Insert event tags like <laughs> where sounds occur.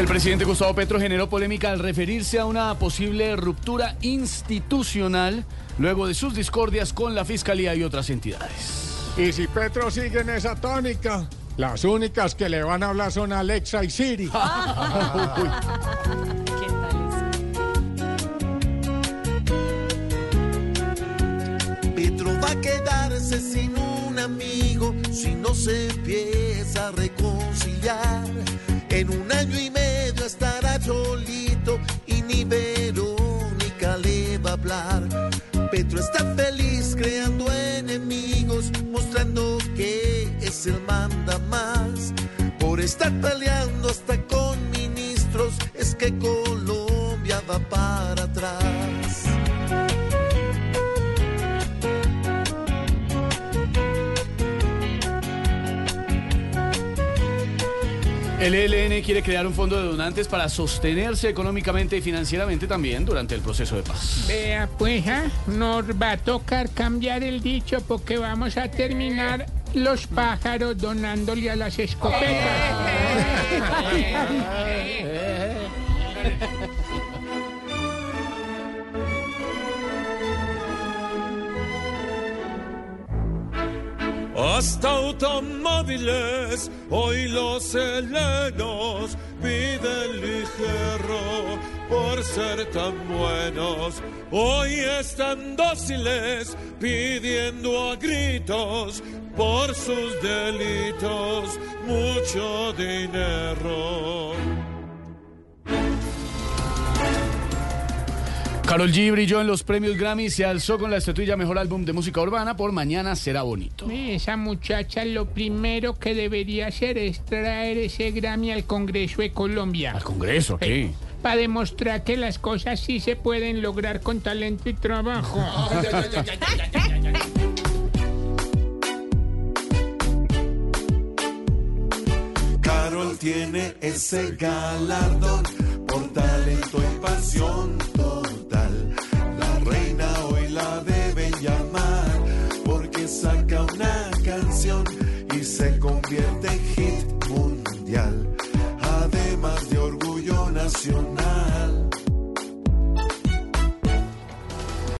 El presidente Gustavo Petro generó polémica al referirse a una posible ruptura institucional luego de sus discordias con la Fiscalía y otras entidades. Y si Petro sigue en esa tónica, las únicas que le van a hablar son Alexa y Siri. <laughs> Petro va a quedarse sin un amigo si no se empieza a reconciliar. En un año y medio solito y ni Verónica le va a hablar. Petro está feliz creando enemigos, mostrando que es el manda más. Por estar peleando hasta con ministros, es que Colombia va para atrás. El ELN quiere crear un fondo de donantes para sostenerse económicamente y financieramente también durante el proceso de paz. Vea, pues, ¿ah? nos va a tocar cambiar el dicho porque vamos a terminar los pájaros donándole a las escopetas. <laughs> Hasta automóviles, hoy los helenos piden ligero por ser tan buenos. Hoy están dóciles pidiendo a gritos por sus delitos mucho dinero. Carol G brilló en los premios Grammy y se alzó con la estatuilla Mejor Álbum de Música Urbana por Mañana Será Bonito. Esa muchacha lo primero que debería hacer es traer ese Grammy al Congreso de Colombia. ¿Al Congreso? ¿Qué? Para demostrar que las cosas sí se pueden lograr con talento y trabajo. Carol tiene ese galardón por talento y pasión y se convierte en hit mundial. Además de orgullo nacional.